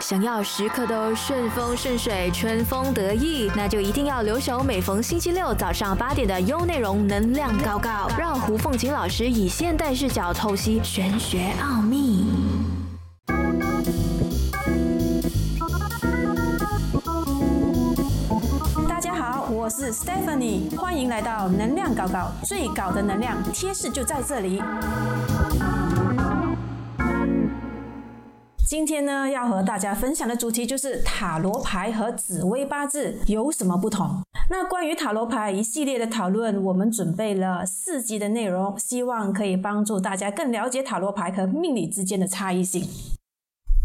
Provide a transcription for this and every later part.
想要时刻都顺风顺水、春风得意，那就一定要留守每逢星期六早上八点的优内容能量高高，让胡凤琴老师以现代视角透析玄学奥秘。大家好，我是 Stephanie，欢迎来到能量高高，最高的能量贴士就在这里。今天呢，要和大家分享的主题就是塔罗牌和紫薇八字有什么不同。那关于塔罗牌一系列的讨论，我们准备了四集的内容，希望可以帮助大家更了解塔罗牌和命理之间的差异性。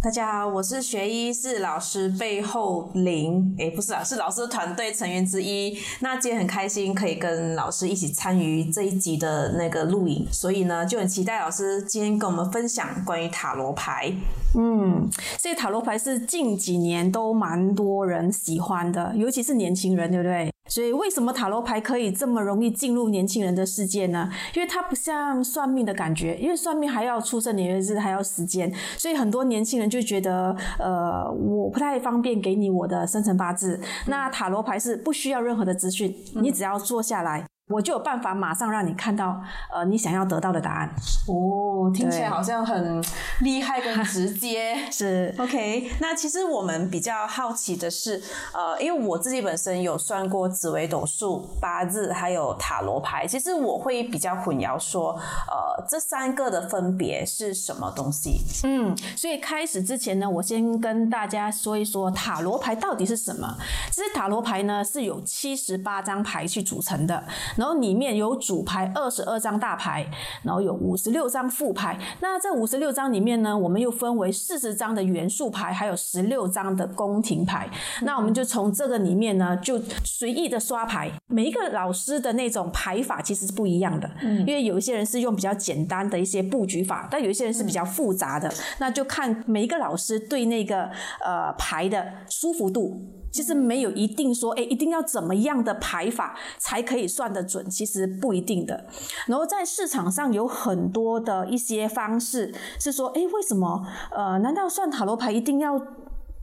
大家好，我是学医，是老师背后零，诶，不是啊，是老师团队成员之一。那今天很开心可以跟老师一起参与这一集的那个录影，所以呢就很期待老师今天跟我们分享关于塔罗牌。嗯，这塔罗牌是近几年都蛮多人喜欢的，尤其是年轻人，对不对？所以为什么塔罗牌可以这么容易进入年轻人的世界呢？因为它不像算命的感觉，因为算命还要出生年月日，还要时间，所以很多年轻人就觉得，呃，我不太方便给你我的生辰八字。那塔罗牌是不需要任何的资讯，你只要坐下来。我就有办法马上让你看到，呃，你想要得到的答案。哦，听起来好像很厉害跟直接。是 OK，那其实我们比较好奇的是，呃，因为我自己本身有算过紫微斗数、八字，还有塔罗牌。其实我会比较混淆，说，呃，这三个的分别是什么东西？嗯，所以开始之前呢，我先跟大家说一说塔罗牌到底是什么。其实塔罗牌呢是有七十八张牌去组成的。然后里面有主牌二十二张大牌，然后有五十六张副牌。那这五十六张里面呢，我们又分为四十张的元素牌，还有十六张的宫廷牌。那我们就从这个里面呢，就随意的刷牌。每一个老师的那种牌法其实是不一样的，嗯，因为有一些人是用比较简单的一些布局法，但有一些人是比较复杂的。那就看每一个老师对那个呃牌的舒服度。其实没有一定说，哎，一定要怎么样的排法才可以算得准，其实不一定的。然后在市场上有很多的一些方式，是说，哎，为什么？呃，难道算塔罗牌一定要？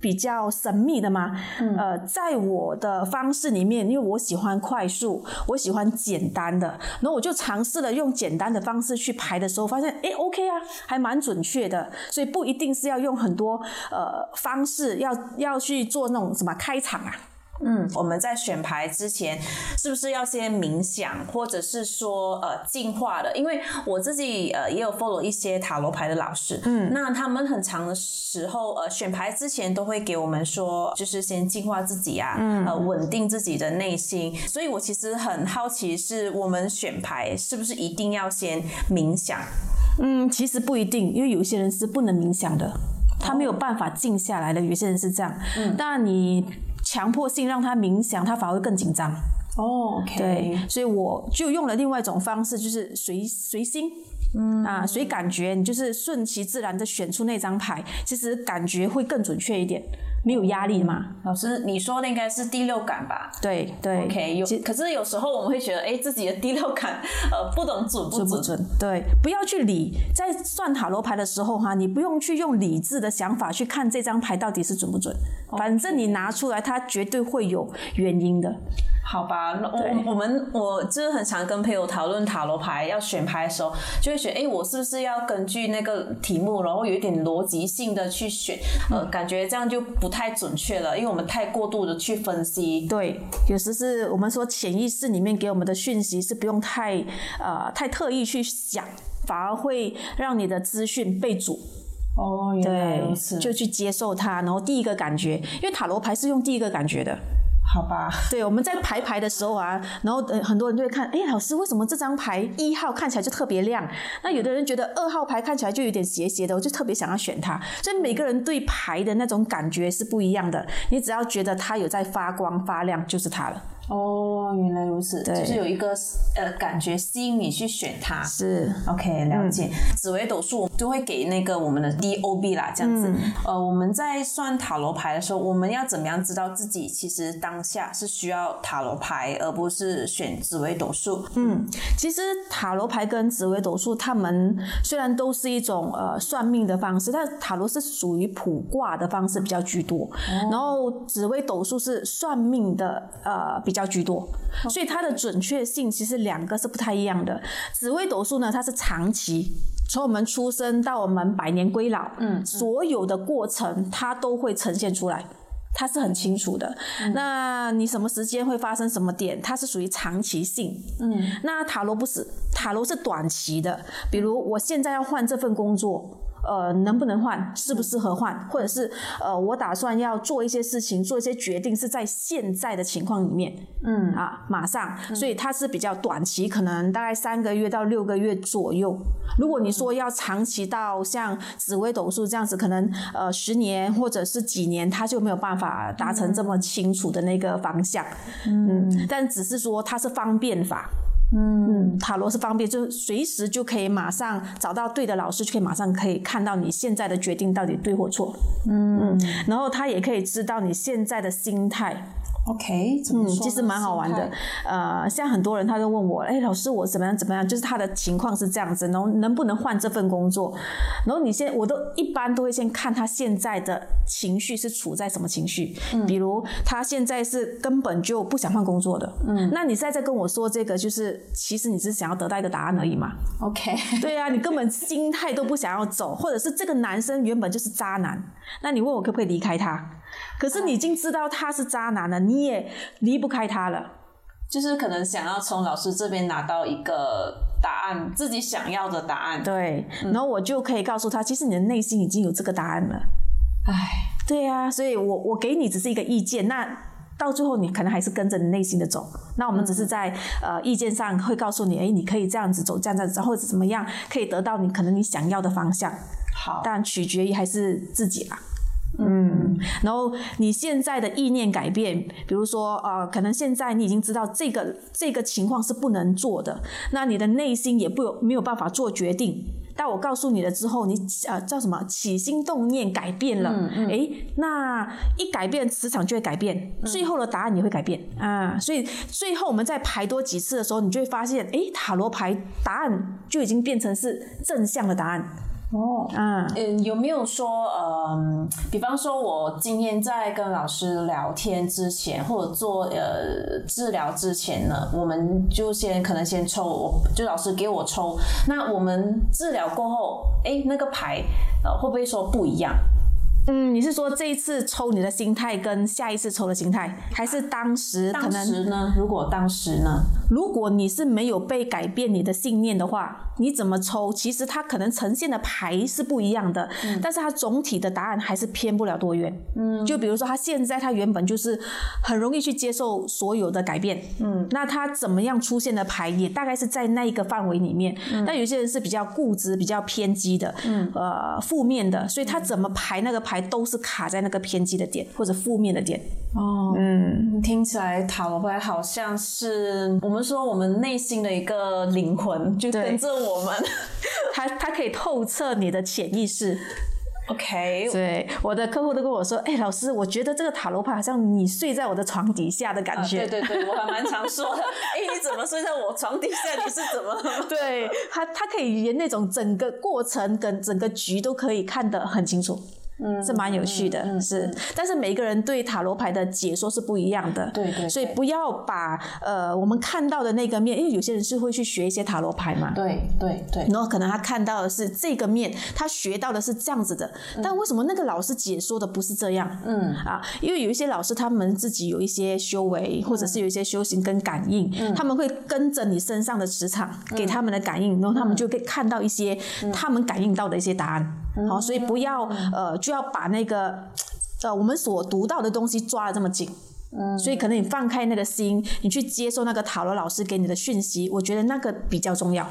比较神秘的吗？呃，在我的方式里面，因为我喜欢快速，我喜欢简单的，然后我就尝试了用简单的方式去排的时候，发现哎，OK 啊，还蛮准确的，所以不一定是要用很多呃方式，要要去做那种什么开场啊。嗯，我们在选牌之前，是不是要先冥想，或者是说呃进化的？因为我自己呃也有 follow 一些塔罗牌的老师，嗯，那他们很长的时候呃选牌之前都会给我们说，就是先净化自己啊，嗯，呃稳定自己的内心。所以我其实很好奇，是我们选牌是不是一定要先冥想？嗯，其实不一定，因为有些人是不能冥想的，他没有办法静下来的。有些人是这样，嗯，当然你。强迫性让他冥想，他反而会更紧张。哦，对，所以我就用了另外一种方式，就是随随心，嗯啊，随感觉，你就是顺其自然的选出那张牌，其实感觉会更准确一点。没有压力嘛？老师，你说的应该是第六感吧？对对，OK。有，可是有时候我们会觉得，哎，自己的第六感，呃，不懂准不准？对，不要去理。在算塔罗牌的时候哈，你不用去用理智的想法去看这张牌到底是准不准。反正你拿出来，它绝对会有原因的。好吧，那我我们我就是很常跟朋友讨论塔罗牌要选牌的时候，就会选，哎，我是不是要根据那个题目，然后有一点逻辑性的去选？呃，感觉这样就不太准确了，因为我们太过度的去分析。对，有时是我们说潜意识里面给我们的讯息是不用太呃太特意去想，反而会让你的资讯被阻。哦，原来如此，就去接受它，然后第一个感觉，因为塔罗牌是用第一个感觉的。好吧，对，我们在排牌的时候啊，然后很多人就会看，哎，老师为什么这张牌一号看起来就特别亮？那有的人觉得二号牌看起来就有点斜斜的，我就特别想要选它。所以每个人对牌的那种感觉是不一样的。你只要觉得它有在发光发亮，就是它了。哦，原来如此，就是有一个呃感觉吸引你去选它。是，OK，了解。紫微斗数就会给那个我们的 DOB 啦，这样子。呃，我们在算塔罗牌的时候，我们要怎么样知道自己其实当下是需要塔罗牌，而不是选紫微斗数？嗯，其实塔罗牌跟紫微斗数，他们虽然都是一种呃算命的方式，但塔罗是属于卜卦的方式比较居多，然后紫微斗数是算命的呃比较。较居多，所以它的准确性其实两个是不太一样的。紫微斗数呢，它是长期，从我们出生到我们百年归老，嗯，所有的过程它都会呈现出来，它是很清楚的。那你什么时间会发生什么点，它是属于长期性，嗯。那塔罗不是，塔罗是短期的，比如我现在要换这份工作。呃，能不能换，适不适合换，或者是呃，我打算要做一些事情，做一些决定，是在现在的情况里面，嗯啊，马上，所以它是比较短期，可能大概三个月到六个月左右。如果你说要长期到像紫微斗数这样子，可能呃十年或者是几年，它就没有办法达成这么清楚的那个方向，嗯，但只是说它是方便法。嗯，塔罗是方便，就随时就可以马上找到对的老师，就可以马上可以看到你现在的决定到底对或错。嗯，然后他也可以知道你现在的心态。OK，嗯，其实蛮好玩的。呃，像很多人他都问我，哎，老师我怎么样怎么样？就是他的情况是这样子，能能不能换这份工作？然后你先，我都一般都会先看他现在的情绪是处在什么情绪。嗯，比如他现在是根本就不想换工作的。嗯，那你现在在跟我说这个，就是其实你是想要得到一个答案而已嘛？OK，对呀，你根本心态都不想要走，或者是这个男生原本就是渣男，那你问我可不可以离开他？可是你已经知道他是渣男了，你也离不开他了，就是可能想要从老师这边拿到一个答案，自己想要的答案。对，然后我就可以告诉他，其实你的内心已经有这个答案了。唉，对呀，所以我我给你只是一个意见，那到最后你可能还是跟着你内心的走。那我们只是在呃意见上会告诉你，哎，你可以这样子走，这样子，或者怎么样，可以得到你可能你想要的方向。好，但取决于还是自己啦。嗯，然后你现在的意念改变，比如说呃，可能现在你已经知道这个这个情况是不能做的，那你的内心也不有没有办法做决定。但我告诉你了之后，你呃叫什么起心动念改变了，哎，那一改变磁场就会改变，最后的答案也会改变啊。所以最后我们在排多几次的时候，你就会发现，哎，塔罗牌答案就已经变成是正向的答案。哦，嗯，有没有说，嗯，比方说，我今天在跟老师聊天之前，或者做呃治疗之前呢，我们就先可能先抽，就老师给我抽，那我们治疗过后，哎，那个牌呃会不会说不一样？嗯，你是说这一次抽你的心态跟下一次抽的心态，还是当时？当时呢？如果当时呢？如果你是没有被改变你的信念的话，你怎么抽？其实它可能呈现的牌是不一样的，但是它总体的答案还是偏不了多远。嗯，就比如说他现在他原本就是很容易去接受所有的改变。嗯，那他怎么样出现的牌也大概是在那一个范围里面。嗯，但有些人是比较固执、比较偏激的，嗯，呃，负面的，所以他怎么排那个牌？都是卡在那个偏激的点或者负面的点哦，嗯，听起来塔罗牌好像是我们说我们内心的一个灵魂，就跟着我们，它它可以透彻你的潜意识。OK，对，我的客户都跟我说，哎，老师，我觉得这个塔罗牌好像你睡在我的床底下的感觉。对对对，我还蛮常说的。哎，你怎么睡在我床底下？你是怎么？对，他他可以连那种整个过程跟整个局都可以看得很清楚。嗯，是蛮有趣的，是，但是每一个人对塔罗牌的解说是不一样的，对对，所以不要把呃我们看到的那个面，因为有些人是会去学一些塔罗牌嘛，对对对，然后可能他看到的是这个面，他学到的是这样子的，但为什么那个老师解说的不是这样？嗯？啊，因为有一些老师他们自己有一些修为，或者是有一些修行跟感应，他们会跟着你身上的磁场给他们的感应，然后他们就可以看到一些他们感应到的一些答案，好，所以不要呃。就要把那个呃我们所读到的东西抓的这么紧，嗯，所以可能你放开那个心，你去接受那个塔罗老师给你的讯息，我觉得那个比较重要。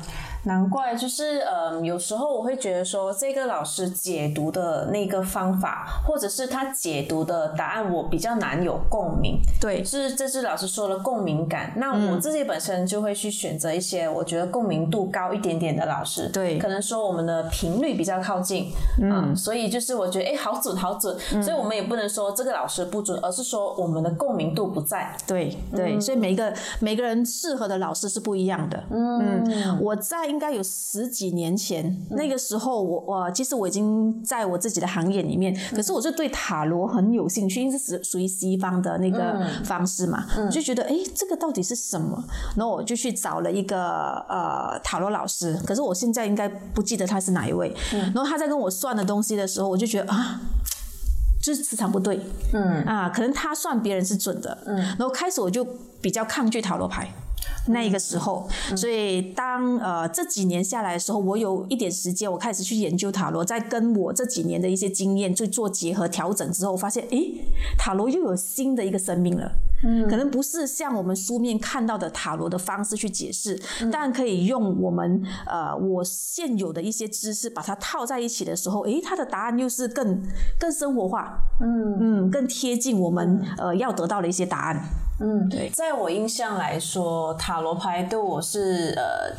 难怪，就是呃，有时候我会觉得说，这个老师解读的那个方法，或者是他解读的答案，我比较难有共鸣。对，是这是老师说的共鸣感。那我自己本身就会去选择一些我觉得共鸣度高一点点的老师。对，可能说我们的频率比较靠近，嗯，所以就是我觉得哎，好准好准。所以我们也不能说这个老师不准，而是说我们的共鸣度不在。对对，所以每一个每个人适合的老师是不一样的。嗯，我在应该有十几年前，那个时候我我其实我已经在我自己的行业里面，可是我就对塔罗很有兴趣，因为是属于西方的那个方式嘛，我就觉得哎，这个到底是什么？然后我就去找了一个呃塔罗老师，可是我现在应该不记得他是哪一位。然后他在跟我算的东西的时候，我就觉得啊。就是磁场不对，嗯啊，可能他算别人是准的，嗯，然后开始我就比较抗拒塔罗牌。那个时候，所以当呃这几年下来的时候，我有一点时间，我开始去研究塔罗，在跟我这几年的一些经验去做结合调整之后，发现诶，塔罗又有新的一个生命了。嗯，可能不是像我们书面看到的塔罗的方式去解释，但可以用我们呃我现有的一些知识把它套在一起的时候，诶，它的答案又是更更生活化，嗯。嗯，更贴近我们呃要得到的一些答案。嗯，对，在我印象来说，塔罗牌对我是呃。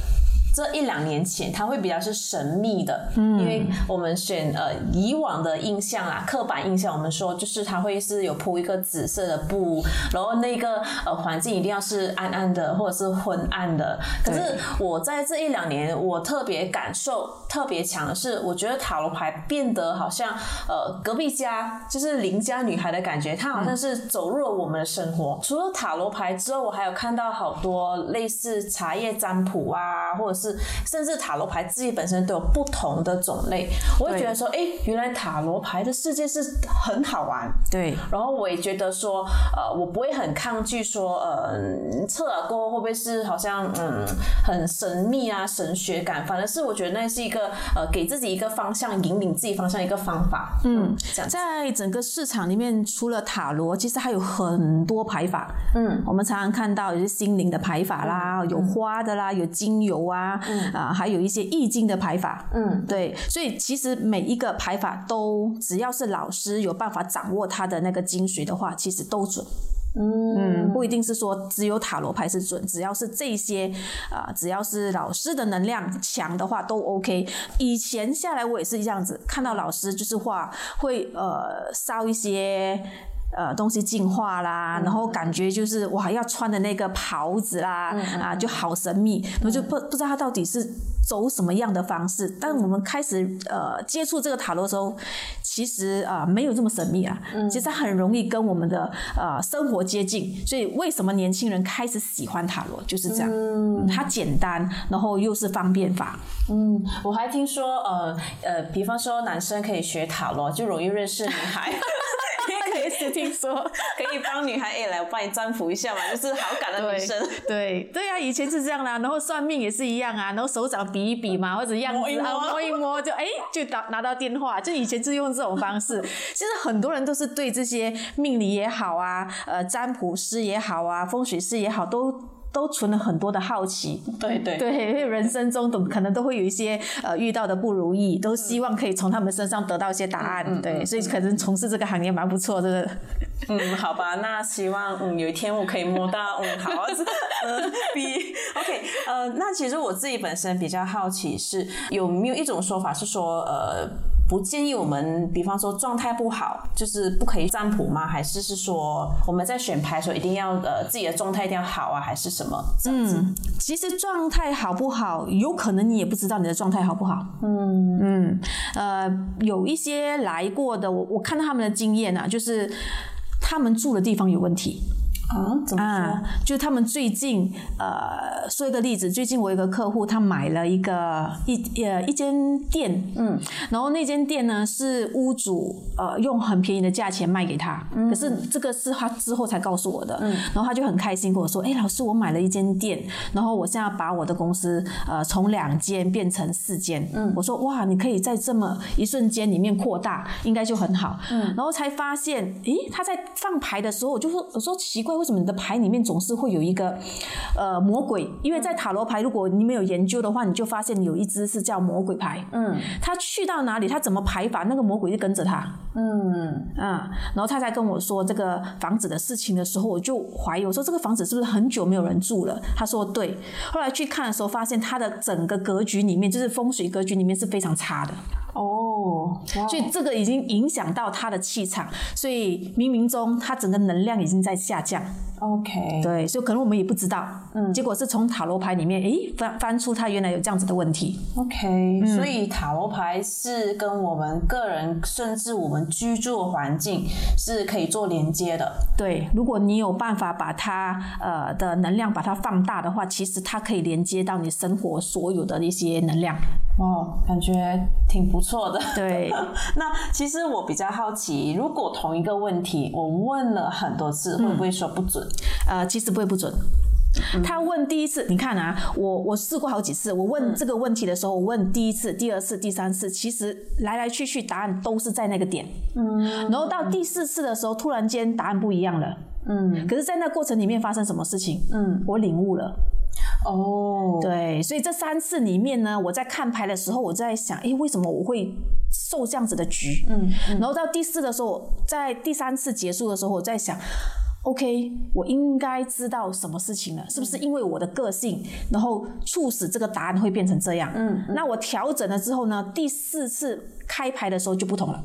这一两年前，它会比较是神秘的，嗯，因为我们选呃以往的印象啊，刻板印象，我们说就是它会是有铺一个紫色的布，然后那个呃环境一定要是暗暗的或者是昏暗的。可是我在这一两年，我特别感受特别强的是，我觉得塔罗牌变得好像呃隔壁家就是邻家女孩的感觉，它好像是走入了我们的生活。除了塔罗牌之后，我还有看到好多类似茶叶占卜啊，或者是。甚至塔罗牌自己本身都有不同的种类，我会觉得说，哎，原来塔罗牌的世界是很好玩。对，然后我也觉得说，呃，我不会很抗拒说，呃，测了过后会不会是好像嗯很神秘啊神学感？反而是我觉得那是一个呃给自己一个方向，引领自己方向一个方法。嗯，这样在整个市场里面，除了塔罗，其实还有很多牌法。嗯，我们常常看到有些心灵的牌法啦，有花的啦，有精油啊。嗯啊，还有一些易经的排法，嗯，对，所以其实每一个排法都，只要是老师有办法掌握他的那个精髓的话，其实都准。嗯，不一定是说只有塔罗牌是准，只要是这些啊，只要是老师的能量强的话都 OK。以前下来我也是这样子，看到老师就是画会呃烧一些。呃，东西进化啦，然后感觉就是哇，要穿的那个袍子啦，啊，就好神秘，我就不不知道他到底是走什么样的方式。但我们开始呃接触这个塔罗的时候，其实啊没有这么神秘啊，其实很容易跟我们的呃生活接近。所以为什么年轻人开始喜欢塔罗，就是这样，它简单，然后又是方便法。嗯，我还听说呃呃，比方说男生可以学塔罗，就容易认识女孩。也是听说可以帮女孩哎，来我帮你占卜一下嘛，就是好感的女生。对对啊，以前是这样啦，然后算命也是一样啊，然后手掌比一比嘛，或者样子啊摸一摸，就哎就打拿到电话，就以前是用这种方式。其实很多人都是对这些命理也好啊，呃占卜师也好啊，风水师也好都。都存了很多的好奇，对对对，因为人生中都可能都会有一些呃遇到的不如意，都希望可以从他们身上得到一些答案，对，所以可能从事这个行业蛮不错的。嗯，好吧，那希望嗯有一天我可以摸到嗯好嗯 B OK 呃，那其实我自己本身比较好奇是有没有一种说法是说呃。不建议我们，比方说状态不好，就是不可以占卜吗？还是是说我们在选牌的时候一定要呃自己的状态一定要好啊？还是什么？嗯，其实状态好不好，有可能你也不知道你的状态好不好。嗯嗯，呃，有一些来过的，我我看到他们的经验啊，就是他们住的地方有问题。啊，怎么说？就是他们最近，呃，说一个例子，最近我有个客户，他买了一个一呃一间店，嗯，然后那间店呢是屋主呃用很便宜的价钱卖给他，可是这个是他之后才告诉我的，嗯，然后他就很开心跟我说，哎，老师，我买了一间店，然后我现在把我的公司呃从两间变成四间，嗯，我说哇，你可以在这么一瞬间里面扩大，应该就很好，嗯，然后才发现，诶，他在放牌的时候，我就说，我说奇怪。为什么你的牌里面总是会有一个呃魔鬼？因为在塔罗牌，如果你没有研究的话，你就发现有一只是叫魔鬼牌。嗯，他去到哪里，他怎么排法，那个魔鬼就跟着他。嗯啊，然后他在跟我说这个房子的事情的时候，我就怀疑，我说这个房子是不是很久没有人住了？他说对。后来去看的时候，发现他的整个格局里面，就是风水格局里面是非常差的。哦，所以这个已经影响到他的气场，所以冥冥中他整个能量已经在下降。OK，对，所以可能我们也不知道，嗯，结果是从塔罗牌里面，诶，翻翻出他原来有这样子的问题。OK，、所以塔罗牌是跟我们个人，甚至我们居住的环境是可以做连接的。对，如果你有办法把它呃的能量把它放大的话，其实它可以连接到你生活所有的一些能量。哦，感觉挺不错的。对，那其实我比较好奇，如果同一个问题我问了很多次，会不会说不准？呃，其实不会不准。他问第一次，你看啊，我我试过好几次，我问这个问题的时候，我问第一次、第二次、第三次，其实来来去去答案都是在那个点。嗯，然后到第四次的时候，突然间答案不一样了。嗯，可是，在那过程里面发生什么事情？嗯，我领悟了。哦，对，所以这三次里面呢，我在看牌的时候，我在想，诶，为什么我会受这样子的局？嗯，然后到第四的时候，在第三次结束的时候，我在想。OK，我应该知道什么事情了，是不是因为我的个性，然后促使这个答案会变成这样？嗯，那我调整了之后呢，第四次开牌的时候就不同了。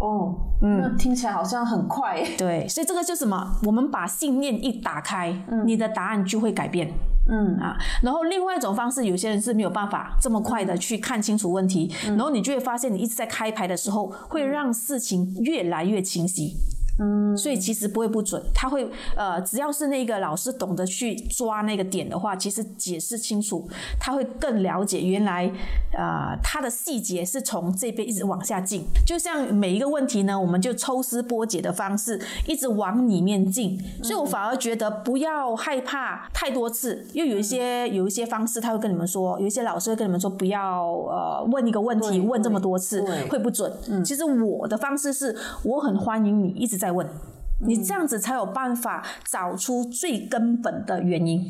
哦，嗯，那听起来好像很快。对，所以这个就是什么？我们把信念一打开，你的答案就会改变。嗯啊，然后另外一种方式，有些人是没有办法这么快的去看清楚问题，然后你就会发现，你一直在开牌的时候，会让事情越来越清晰。嗯，所以其实不会不准，他会呃，只要是那个老师懂得去抓那个点的话，其实解释清楚，他会更了解原来呃他的细节是从这边一直往下进，就像每一个问题呢，我们就抽丝剥茧的方式一直往里面进，所以我反而觉得不要害怕太多次，因为有一些有一些方式他会跟你们说，有一些老师会跟你们说不要呃问一个问题问这么多次会不准。其实我的方式是我很欢迎你一直在问。你这样子才有办法找出最根本的原因。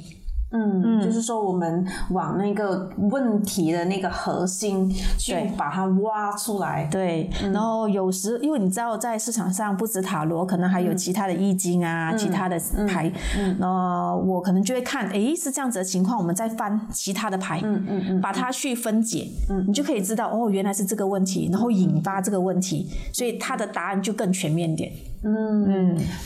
嗯，就是说我们往那个问题的那个核心去把它挖出来。对，然后有时因为你知道，在市场上不止塔罗，可能还有其他的易经啊，其他的牌。嗯那、我可能就会看，诶，是这样子的情况，我们再翻其他的牌，嗯嗯嗯，把它去分解，嗯，你就可以知道，哦，原来是这个问题，然后引发这个问题，所以它的答案就更全面点。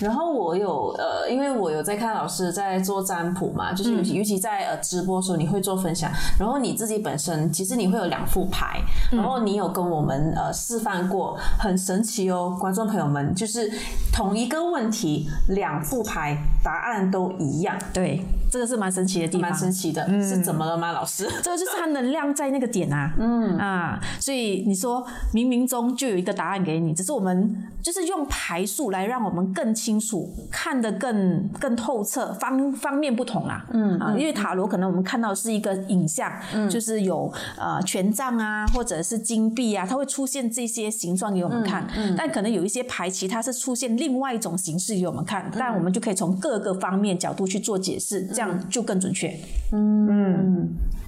然后我有呃，因为我有在看老师在做占卜嘛，就是尤其、尤其在呃直播的时候，你会做分享，然后你自己本身其实你会有两副牌，然后你有跟我们呃示范过，很神奇哦，观众朋友们，就是同一个问题，两副牌答案都一样，对，这个是蛮神奇的地方。蛮。神奇的，是怎么了吗，老师？这个就是它能量在那个点啊，嗯。啊，所以你说冥冥中就有一个答案给你，只是我们就是用排数来让我们更清楚，看得更更透彻，方方面不同啦，嗯啊，因为塔罗可能我们看到是一个影像，就是有呃权杖啊，或者是金币啊，它会出现这些形状给我们看，嗯但可能有一些牌其它是出现另外一种形式给我们看，但我们就可以从各个方面角度去做解释，这样就更准确。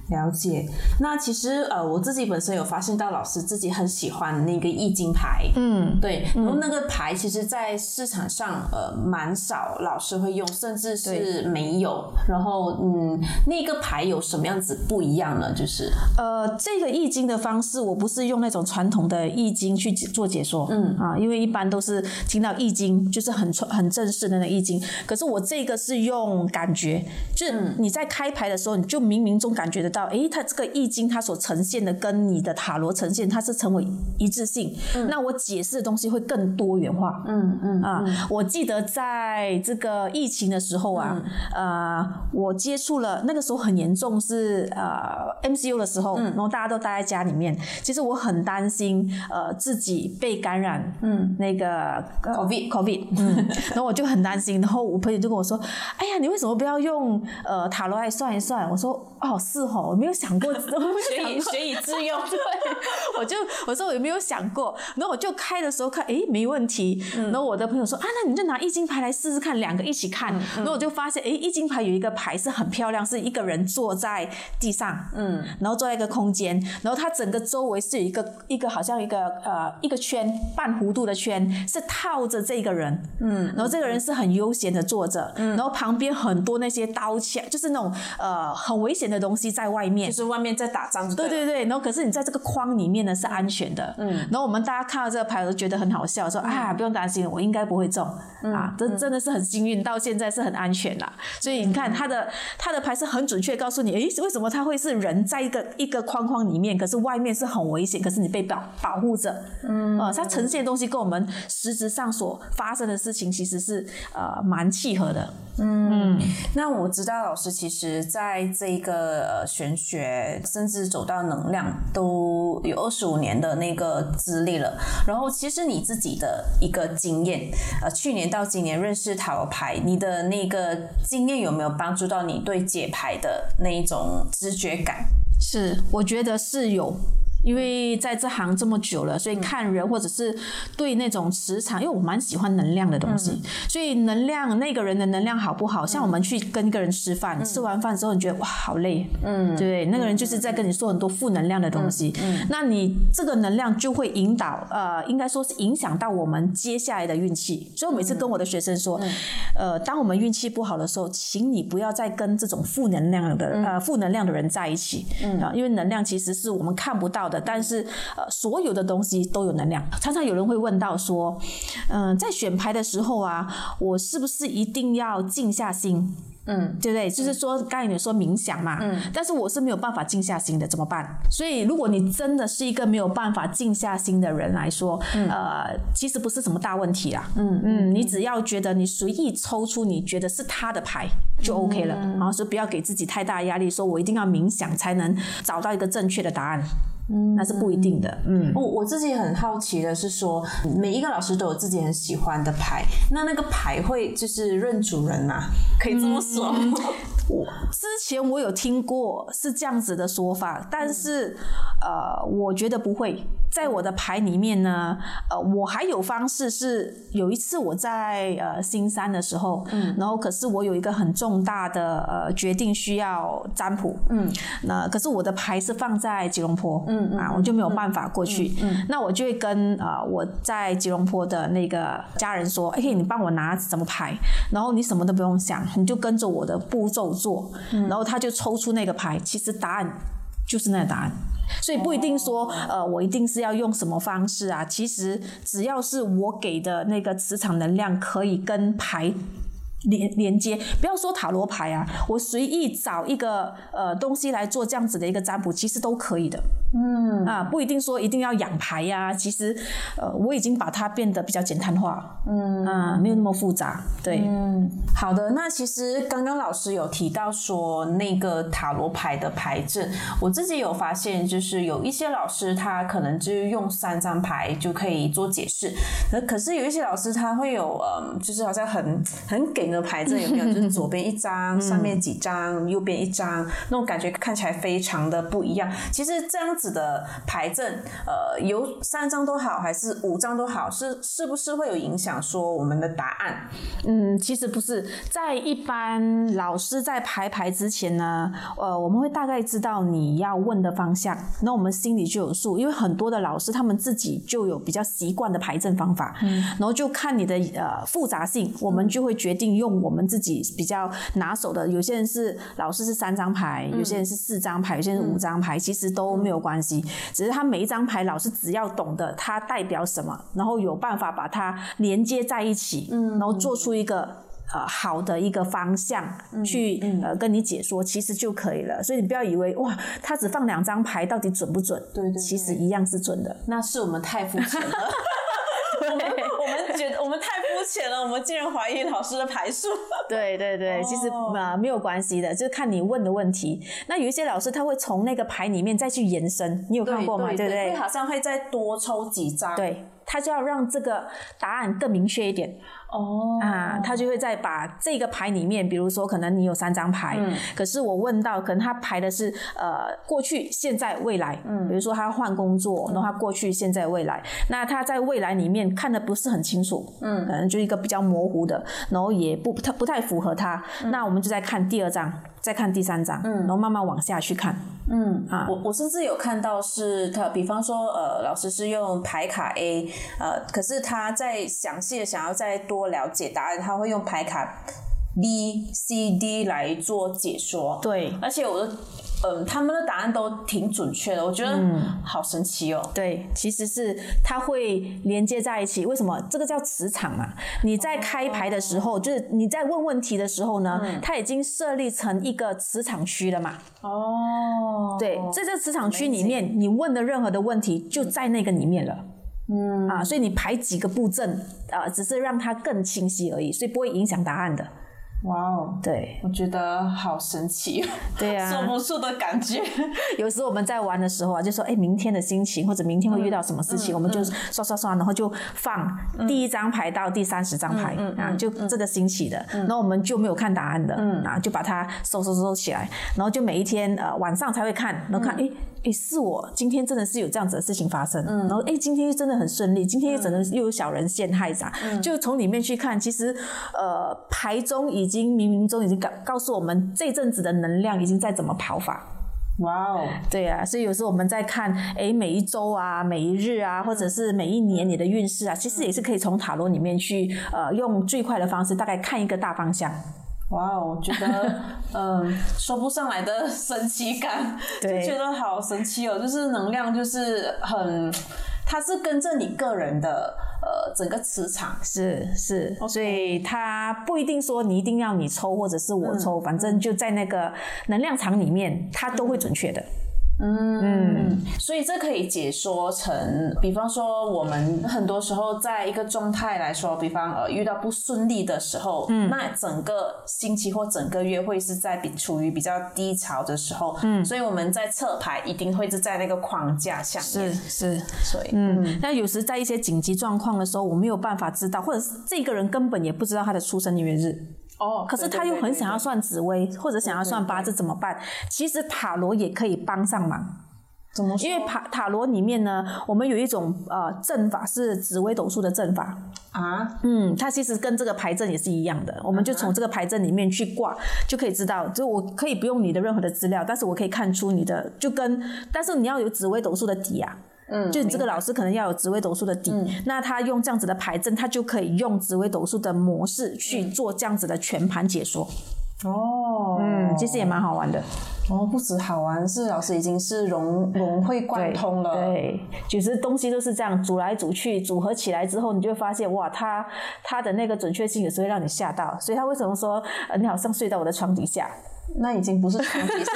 了解。那其实呃，我自己本身有发现到老师自己很喜欢那个易经牌，嗯，对，然后那个牌其实，在市场上呃蛮少老师会用，甚至是没有。然后嗯，那个牌有什么样子不一样呢？就是。呃，这个易经的方式，我不是用那种传统的易经去解做解说，嗯。啊，因为一般都是听到易经就是很传很正式的那个易经，可是我这个是用感觉，就是你在开牌的时候，你就冥冥中感觉得到，诶，它这个易经它所呈现的跟你的塔罗呈现，它是成为一致性，那我解释的东西会更多元化，嗯嗯啊，我记得在这个疫情的时候啊，呃，我接触了那个时候很严重是呃 MCU 的时候，然后大家都待在家里面，其实我很担心呃自己被感染，嗯，那个、呃 COVID COVID，嗯，然后我就很担心，然后我朋友就跟我说，哎呀，你为什么不要用呃塔罗来算一算？我说哦是哦，我没有想过，学以学以致用。对，我就我说我有没有想过，然后我就开的时候看，哎，没问题。然后我的朋友说啊，那你就拿易经牌来试试看，两个一起看。然后我就发现，哎，易经牌有一个牌是很漂亮，是一个人坐在地上，嗯，然后坐在一个空间，然后它整个周围是有一个一个好像一个呃一个圈半弧度的圈，是套着这个人，嗯，然后这个人是很悠闲的坐着，嗯，然后旁边很多那些刀枪，就是那种呃很危险的东西在外面，就是外面在打仗。对对对，然后可是你在这个框里面呢是安全的，嗯，然后我们大家看到这个牌都觉得很好笑，说啊不用担心，我应该不会中，啊，这真的是很幸运，到现在是很安全啦。所以你看他的他的牌是很准确告诉你，诶，为什么他会是人在一个一个框框里面，可是外面是很危险，可是你被保保护着，嗯，呃，它呈现的东西跟我们实质上所发生的事情其实是呃蛮契合的。嗯，那我知道老师其实在这个呃玄学，甚至走到能量都有二十五年的那个资历了。然后其实你自己的一个经验，呃，去年到今年认识塔罗牌，你的那个经验有没有帮助到你对解牌的那一种直觉感？是，我觉得是有。因为在这行这么久了，所以看人或者是对那种磁场，因为我蛮喜欢能量的东西，所以能量那个人的能量好不好？像我们去跟一个人吃饭，吃完饭之后你觉得哇好累，嗯，对，那个人就是在跟你说很多负能量的东西，嗯，那你这个能量就会引导，呃，应该说是影响到我们接下来的运气。所以我每次跟我的学生说，呃，当我们运气不好的时候，请你不要再跟这种负能量的呃负能量的人在一起，嗯。啊，因为能量其实是我们看不到的。但是，呃，所有的东西都有能量。常常有人会问到说，嗯，在选牌的时候啊，我是不是一定要静下心？嗯，对不对？就是说，刚才你说冥想嘛，嗯，但是我是没有办法静下心的，怎么办？所以，如果你真的是一个没有办法静下心的人来说，呃，其实不是什么大问题啦。嗯嗯，你只要觉得你随意抽出你觉得是他的牌就 OK 了，然后说不要给自己太大压力，说我一定要冥想才能找到一个正确的答案。嗯，那是不一定的。嗯，我我自己很好奇的是说，每一个老师都有自己很喜欢的牌，那那个牌会就是认主人嘛？可以这么说。我之前我有听过是这样子的说法，但是呃，我觉得不会。在我的牌里面呢，呃，我还有方式是，有一次我在呃新山的时候，嗯，然后可是我有一个很重大的呃决定需要占卜，嗯，那可是我的牌是放在吉隆坡，嗯嗯，啊，我就没有办法过去，嗯，那我就会跟啊我在吉隆坡的那个家人说，哎，你帮我拿什么牌，然后你什么都不用想，你就跟着我的步骤做，然后他就抽出那个牌，其实答案就是那个答案。所以不一定说，呃，我一定是要用什么方式啊？其实只要是我给的那个磁场能量可以跟牌。连连接，不要说塔罗牌啊，我随意找一个呃东西来做这样子的一个占卜，其实都可以的。嗯啊，不一定说一定要养牌呀，其实呃我已经把它变得比较简单化。嗯啊，没有那么复杂。对，嗯，好的。那其实刚刚老师有提到说那个塔罗牌的牌阵，我自己有发现，就是有一些老师他可能就是用三张牌就可以做解释，那可是有一些老师他会有呃，就是好像很很给。的牌阵有没有？就是左边一张，上面几张，右边一张，那种感觉看起来非常的不一样。其实这样子的牌阵，呃，有三张都好，还是五张都好，是是不是会有影响？说我们的答案？嗯，其实不是。在一般老师在排牌之前呢，呃，我们会大概知道你要问的方向，那我们心里就有数。因为很多的老师他们自己就有比较习惯的排阵方法，嗯，然后就看你的呃复杂性，我们就会决定。用我们自己比较拿手的，有些人是老师是三张牌，有些人是四张牌，有些人是五张牌，其实都没有关系。只是他每一张牌，老师只要懂得它代表什么，然后有办法把它连接在一起，嗯，然后做出一个呃好的一个方向去呃跟你解说，其实就可以了。所以你不要以为哇，他只放两张牌，到底准不准？对对，其实一样是准的。那是我们太肤浅了。我们觉得。我们太肤浅了，我们竟然怀疑老师的牌数。对对对，其实啊没有关系的，就是看你问的问题。那有一些老师他会从那个牌里面再去延伸，你有看过吗？对不对？好像会再多抽几张。对，他就要让这个答案更明确一点。哦。啊，他就会再把这个牌里面，比如说可能你有三张牌，可是我问到，可能他排的是呃过去、现在、未来，嗯，比如说他换工作，然后他过去、现在、未来，那他在未来里面看的不是很清楚，嗯，可能就一个比较模糊的，然后也不太不太符合他，那我们就在看第二张。再看第三章，嗯，然后慢慢往下去看，嗯啊，我我甚至有看到是他，比方说，呃，老师是用牌卡 A，呃，可是他在详细的想要再多了解答案，他会用牌卡 B、C、D 来做解说，对，而且我的。嗯，他们的答案都挺准确的，我觉得好神奇哦。对，其实是它会连接在一起。为什么？这个叫磁场嘛。你在开牌的时候，就是你在问问题的时候呢，它已经设立成一个磁场区了嘛。哦，对，在这磁场区里面，你问的任何的问题就在那个里面了。嗯啊，所以你排几个步阵啊，只是让它更清晰而已，所以不会影响答案的。哇哦，对，我觉得好神奇，对呀，说不出的感觉。有时候我们在玩的时候啊，就说哎，明天的心情或者明天会遇到什么事情，我们就刷刷刷，然后就放第一张牌到第三十张牌啊，就这个星期的，然后我们就没有看答案的，啊，就把它收收收起来，然后就每一天呃晚上才会看，然后看哎。哎，是我今天真的是有这样子的事情发生，嗯。然后诶，今天真的很顺利，今天又整个又有小人陷害啥，就从里面去看，其实呃牌中已经冥冥中已经告告诉我们这阵子的能量已经在怎么跑法。哇哦，对啊，所以有时候我们在看哎每一周啊、每一日啊，或者是每一年你的运势啊，其实也是可以从塔罗里面去呃用最快的方式大概看一个大方向。哇，我觉得，嗯，说不上来的神奇感，就觉得好神奇哦。就是能量，就是很，它是跟着你个人的呃整个磁场，是是，所以它不一定说你一定要你抽或者是我抽，反正就在那个能量场里面，它都会准确的。嗯，所以这可以解说成，比方说我们很多时候在一个状态来说，比方呃遇到不顺利的时候，嗯，那整个星期或整个月会是在比处于比较低潮的时候，嗯，所以我们在测牌一定会是在那个框架下面，是是，所以嗯，那有时在一些紧急状况的时候，我没有办法知道，或者是这个人根本也不知道他的出生年月日。哦，可是他又很想要算紫薇，或者想要算八字，怎么办？其实塔罗也可以帮上忙。怎么？因为塔塔罗里面呢，我们有一种呃阵法是紫微斗数的阵法啊。嗯，它其实跟这个牌阵也是一样的。我们就从这个牌阵里面去挂，就可以知道。就我可以不用你的任何的资料，但是我可以看出你的，就跟但是你要有紫微斗数的底啊。嗯，就你这个老师可能要有紫微斗数的底，那他用这样子的牌阵，他就可以用紫微斗数的模式去做这样子的全盘解说。哦，嗯，其实也蛮好玩的。哦，不止好玩，是老师已经是融融会贯通了。对，其实东西都是这样组来组去，组合起来之后，你就发现哇，它它的那个准确性有时候会让你吓到。所以他为什么说呃，你好像睡在我的床底下？那已经不是床底，是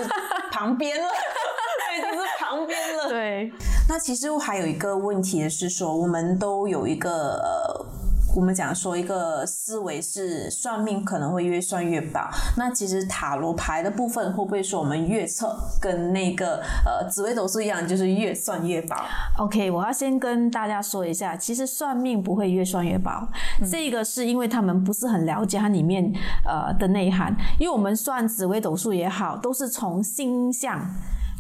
旁边了。已经是旁边了。对，那其实还有一个问题的是说，我们都有一个，我们讲说一个思维是算命可能会越算越薄。那其实塔罗牌的部分会不会说我们越测跟那个呃紫微斗数一样，就是越算越薄？OK，我要先跟大家说一下，其实算命不会越算越薄，这个是因为他们不是很了解它里面呃的内涵。因为我们算紫微斗数也好，都是从星象。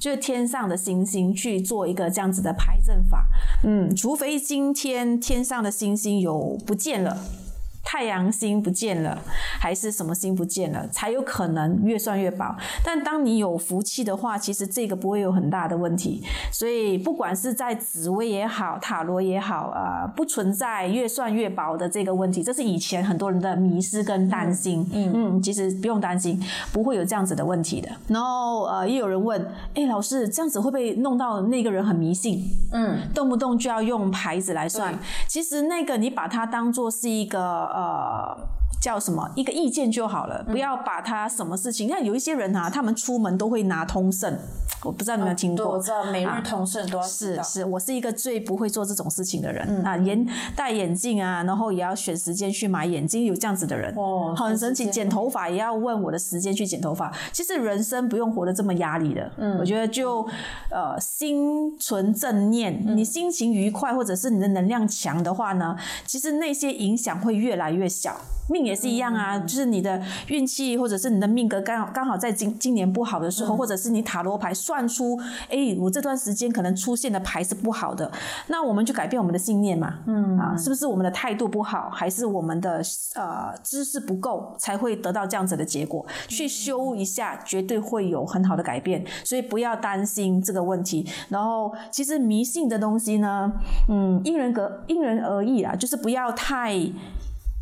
就是天上的星星去做一个这样子的排阵法，嗯，除非今天天上的星星有不见了。太阳星不见了，还是什么星不见了，才有可能越算越薄。但当你有福气的话，其实这个不会有很大的问题。所以不管是在紫薇也好，塔罗也好，呃，不存在越算越薄的这个问题。这是以前很多人的迷失跟担心。嗯嗯，其实不用担心，不会有这样子的问题的。然后呃，也有人问，哎，老师这样子会不会弄到那个人很迷信？嗯，动不动就要用牌子来算。其实那个你把它当做是一个。呃，叫什么一个意见就好了，不要把他什么事情。你看有一些人啊，他们出门都会拿通胜，我不知道你有没有听过。对，我知道每日通胜都要是是，我是一个最不会做这种事情的人啊，眼戴眼镜啊，然后也要选时间去买眼镜，有这样子的人哦，很神奇。剪头发也要问我的时间去剪头发。其实人生不用活得这么压力的，嗯，我觉得就呃心存正念，你心情愉快或者是你的能量强的话呢，其实那些影响会越来越小。命也是一样啊，就是你的运气或者是你的命格刚好刚好在今今年不好的时候，或者是你塔罗牌算出，哎，我这段时间可能出现的牌是不好的，那我们就改变我们的信念嘛，嗯啊，是不是我们的态度不好，还是我们的呃知识不够，才会得到这样子的结果？去修一下，绝对会有很好的改变，所以不要担心这个问题。然后，其实迷信的东西呢，嗯，因人格因人而异啊，就是不要太。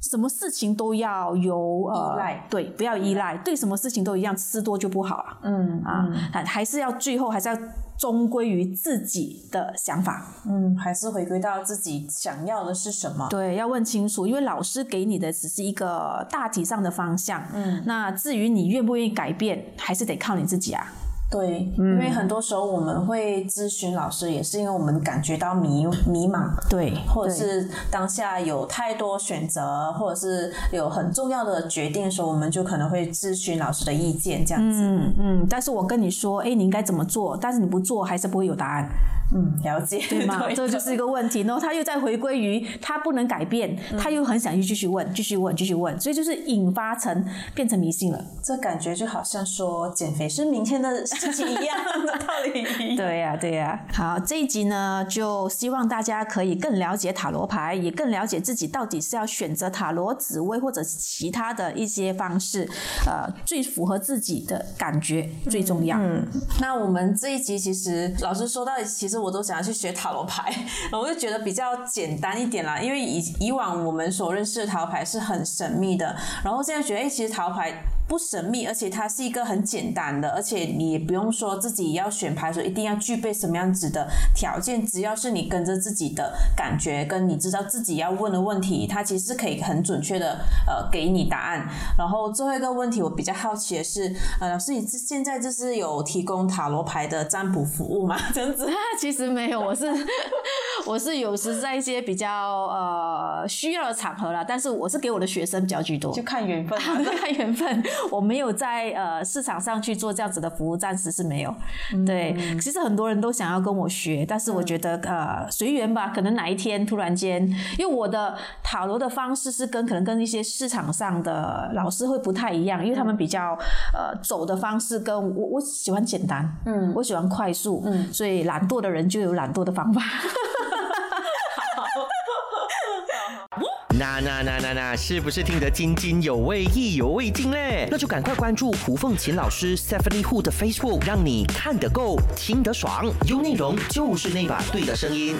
什么事情都要有呃，赖对，不要依赖，对什么事情都一样，吃多就不好啊。嗯啊，还还是要最后还是要终归于自己的想法。嗯，还是回归到自己想要的是什么？对，要问清楚，因为老师给你的只是一个大体上的方向。嗯，那至于你愿不愿意改变，还是得靠你自己啊。对，因为很多时候我们会咨询老师，也是因为我们感觉到迷迷茫，对，或者是当下有太多选择，或者是有很重要的决定的时候，我们就可能会咨询老师的意见，这样子。嗯嗯。但是我跟你说，哎，你应该怎么做？但是你不做，还是不会有答案。嗯，了解，对吗？这就是一个问题。然后他又在回归于他不能改变，他又很想去继续问，继续问，继续问，所以就是引发成变成迷信了。这感觉就好像说减肥是明天的事情一样 的道理。对呀，对呀。好，这一集呢，就希望大家可以更了解塔罗牌，也更了解自己到底是要选择塔罗、紫薇或者是其他的一些方式，呃，最符合自己的感觉最重要。嗯，那我们这一集其实老师说到，其实。我都想要去学塔罗牌，我就觉得比较简单一点啦。因为以以往我们所认识的塔罗牌是很神秘的，然后现在觉得，哎，其实塔罗牌。不神秘，而且它是一个很简单的，而且你不用说自己要选牌的时候一定要具备什么样子的条件，只要是你跟着自己的感觉，跟你知道自己要问的问题，它其实是可以很准确的呃给你答案。然后最后一个问题，我比较好奇的是，呃，老师你现在就是有提供塔罗牌的占卜服务吗？这样子？其实没有，我是 我是有时在一些比较呃需要的场合啦，但是我是给我的学生比较居多，就看缘分，看缘分。我没有在呃市场上去做这样子的服务，暂时是没有。对，其实很多人都想要跟我学，但是我觉得呃随缘吧，可能哪一天突然间，因为我的塔罗的方式是跟可能跟一些市场上的老师会不太一样，因为他们比较呃走的方式跟我我喜欢简单，嗯，我喜欢快速，嗯，所以懒惰的人就有懒惰的方法。那那那那那，是不是听得津津有味、意犹未尽嘞？那就赶快关注胡凤琴老师 Stephanie Hu 的 Facebook，让你看得够、听得爽，有内容就是那把对的声音。